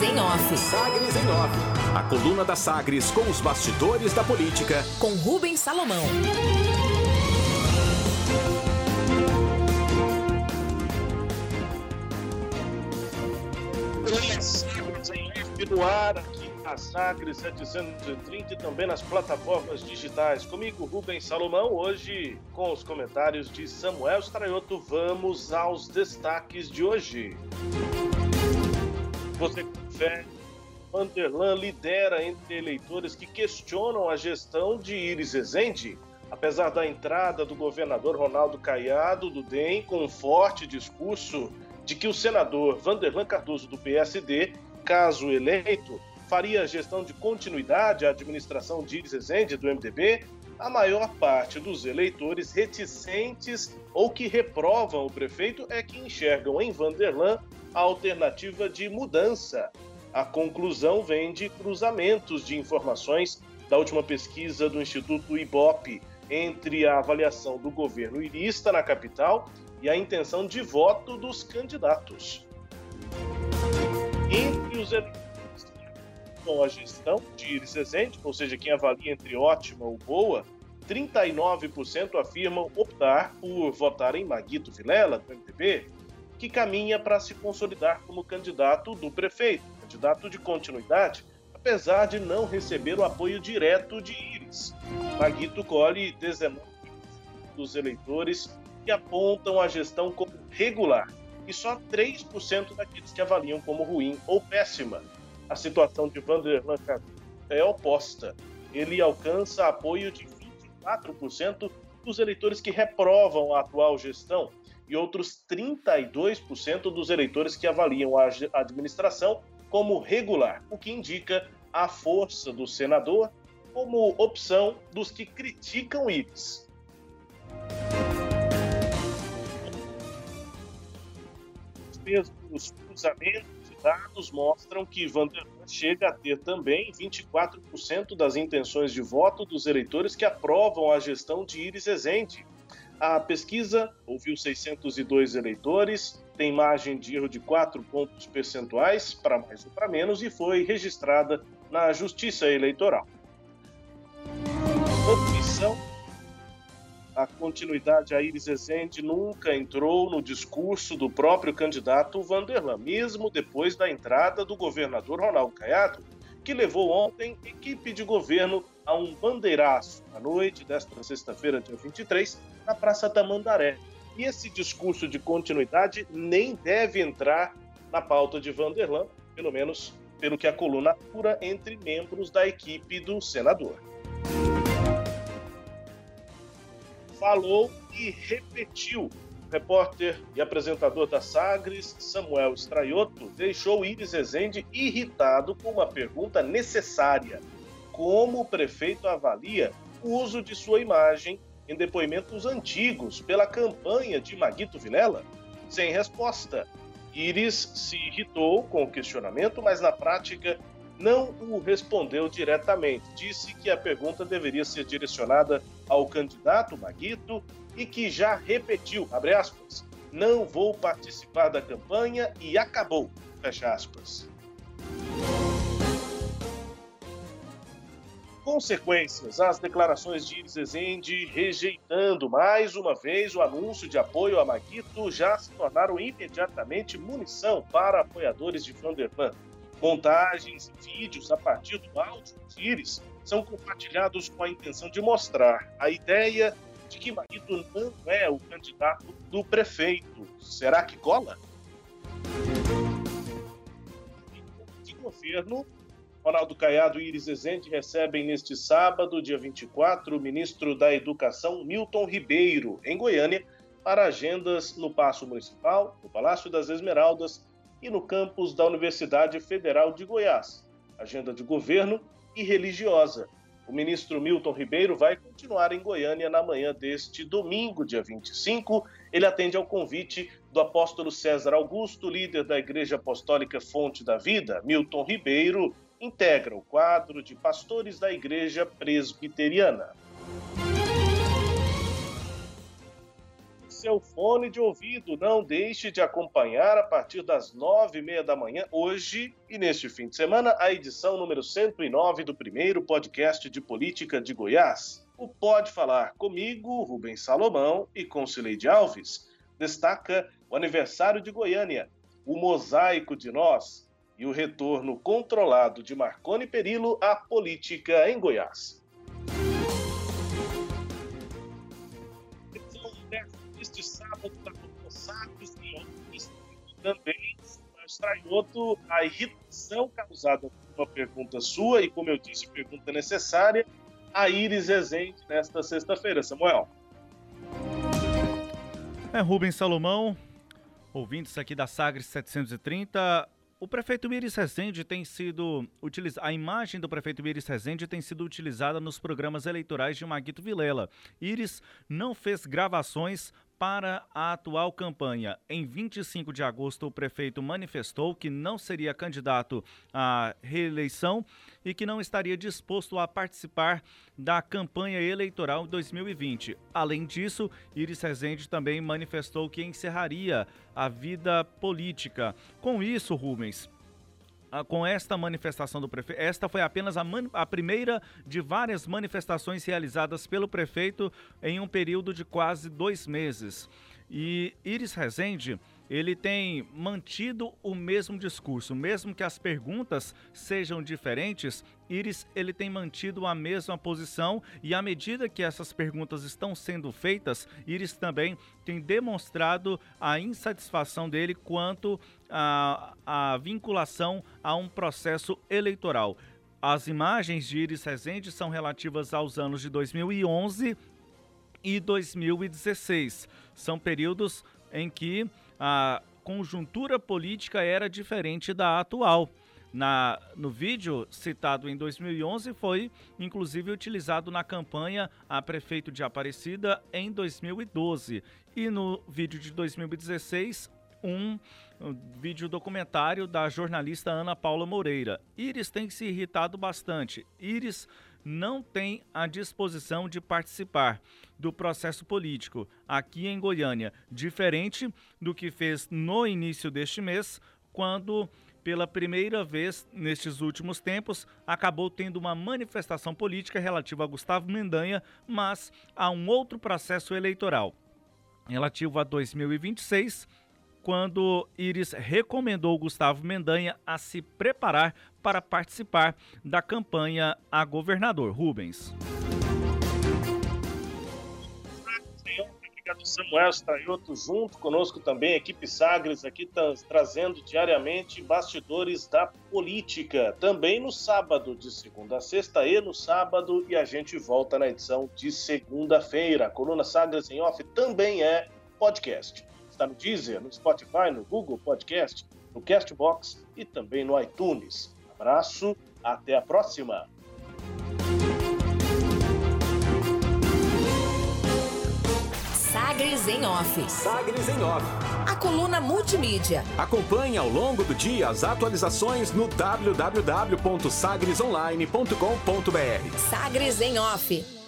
Sagres em Off. Sagres em Off. A coluna da Sagres com os bastidores da política. Com Rubens Salomão. Sagres em Off no ar aqui na Sagres 730 e também nas plataformas digitais. Comigo, Rubens Salomão, hoje com os comentários de Samuel Straioto. Vamos aos destaques de hoje. Você confere, Vanderlan lidera entre eleitores que questionam a gestão de Iris Ezende, apesar da entrada do governador Ronaldo Caiado do DEM com um forte discurso de que o senador Vanderlan Cardoso do PSD, caso eleito, faria a gestão de continuidade à administração de Iris Ezende do MDB, a maior parte dos eleitores reticentes ou que reprovam o prefeito é que enxergam em Vanderlan a alternativa de mudança. A conclusão vem de cruzamentos de informações da última pesquisa do Instituto Ibope entre a avaliação do governo irista na capital e a intenção de voto dos candidatos. Entre os eleitores com a gestão de Iris Rezende, ou seja, quem avalia entre ótima ou boa, 39% afirmam optar por votar em Maguito Vilela, do MDB, que caminha para se consolidar como candidato do prefeito, candidato de continuidade, apesar de não receber o apoio direto de Iris. Maguito colhe 19% dos eleitores que apontam a gestão como regular e só 3% daqueles que avaliam como ruim ou péssima. A situação de Vanderlan é oposta. Ele alcança apoio de 24% dos eleitores que reprovam a atual gestão e outros 32% dos eleitores que avaliam a administração como regular, o que indica a força do senador como opção dos que criticam Ives. Os cruzamentos de dados mostram que Vanderlan chega a ter também 24% das intenções de voto dos eleitores que aprovam a gestão de Iris Ezende, a pesquisa ouviu 602 eleitores, tem margem de erro de 4 pontos percentuais, para mais ou para menos, e foi registrada na Justiça Eleitoral. Opção a continuidade a Iris Ezende nunca entrou no discurso do próprio candidato Vanderlan, mesmo depois da entrada do governador Ronaldo Caiado, que levou ontem equipe de governo a um bandeiraço à noite desta sexta-feira, dia 23, na Praça da Mandaré. E esse discurso de continuidade nem deve entrar na pauta de Vanderlan, pelo menos pelo que a coluna apura entre membros da equipe do senador. Falou e repetiu repórter e apresentador da Sagres, Samuel Straioto, deixou Iris Ezende irritado com uma pergunta necessária: como o prefeito avalia o uso de sua imagem em depoimentos antigos pela campanha de Maguito Vilela? Sem resposta. Iris se irritou com o questionamento, mas na prática não o respondeu diretamente. Disse que a pergunta deveria ser direcionada ao candidato Maguito e que já repetiu, abre aspas, não vou participar da campanha e acabou, fecha aspas. Consequências: as declarações de Iris Ezende rejeitando mais uma vez o anúncio de apoio a Maguito já se tornaram imediatamente munição para apoiadores de Vanderlan. Montagens e vídeos a partir do áudio de Iris são compartilhados com a intenção de mostrar a ideia de que Maguito não é o candidato do prefeito. Será que cola? De governo, Ronaldo Caiado e Iris Ezende recebem neste sábado, dia 24, o ministro da Educação, Milton Ribeiro, em Goiânia, para agendas no Paço Municipal, no Palácio das Esmeraldas e no campus da Universidade Federal de Goiás. Agenda de governo e religiosa. O ministro Milton Ribeiro vai continuar em Goiânia na manhã deste domingo, dia 25. Ele atende ao convite do apóstolo César Augusto, líder da Igreja Apostólica Fonte da Vida. Milton Ribeiro integra o quadro de pastores da Igreja Presbiteriana. seu fone de ouvido. Não deixe de acompanhar a partir das nove e meia da manhã, hoje e neste fim de semana, a edição número 109 do primeiro podcast de política de Goiás. O Pode Falar comigo, Rubens Salomão e com Cileide Alves. Destaca o aniversário de Goiânia, o mosaico de nós e o retorno controlado de Marconi Perillo à política em Goiás. Este sábado está com Sagres e também Straioto, a irritação causada por uma pergunta sua, e como eu disse, pergunta necessária, a Iris Rezende nesta sexta-feira. Samuel. É Rubens Salomão, ouvintes aqui da Sagres 730. O prefeito Iris Rezende tem sido utilizado, a imagem do prefeito Iris Rezende tem sido utilizada nos programas eleitorais de Maguito Vilela. Iris não fez gravações para a atual campanha. Em 25 de agosto, o prefeito manifestou que não seria candidato à reeleição e que não estaria disposto a participar da campanha eleitoral 2020. Além disso, Iris Rezende também manifestou que encerraria a vida política. Com isso, Rubens, com esta manifestação do prefeito. Esta foi apenas a, a, primeira de várias manifestações realizadas pelo prefeito em um período de quase dois meses. E Iris Rezende ele tem mantido o mesmo discurso, mesmo que as perguntas sejam diferentes, Iris ele tem mantido a mesma posição e à medida que essas perguntas estão sendo feitas, Iris também tem demonstrado a insatisfação dele quanto à, à vinculação a um processo eleitoral. As imagens de Iris Rezende são relativas aos anos de 2011 e 2016. São períodos em que a conjuntura política era diferente da atual. Na, no vídeo citado em 2011 foi inclusive utilizado na campanha a prefeito de Aparecida em 2012 e no vídeo de 2016 um, um vídeo documentário da jornalista Ana Paula Moreira. Iris tem se irritado bastante. Iris não tem a disposição de participar do processo político. Aqui em Goiânia, diferente do que fez no início deste mês, quando pela primeira vez nestes últimos tempos, acabou tendo uma manifestação política relativa a Gustavo Mendanha, mas a um outro processo eleitoral. Relativo a 2026 quando Iris recomendou Gustavo Mendanha a se preparar para participar da campanha a governador. Rubens. Obrigado, Samuel Straioto, junto conosco também, equipe Sagres, aqui tá, trazendo diariamente bastidores da política. Também no sábado, de segunda a sexta e no sábado, e a gente volta na edição de segunda-feira. Coluna Sagres em Off também é podcast está no Deezer, no Spotify, no Google Podcast, no Castbox e também no iTunes. Abraço, até a próxima! Sagres em Off. Sagres em Off. A coluna multimídia. Acompanhe ao longo do dia as atualizações no www.sagresonline.com.br. Sagres em Off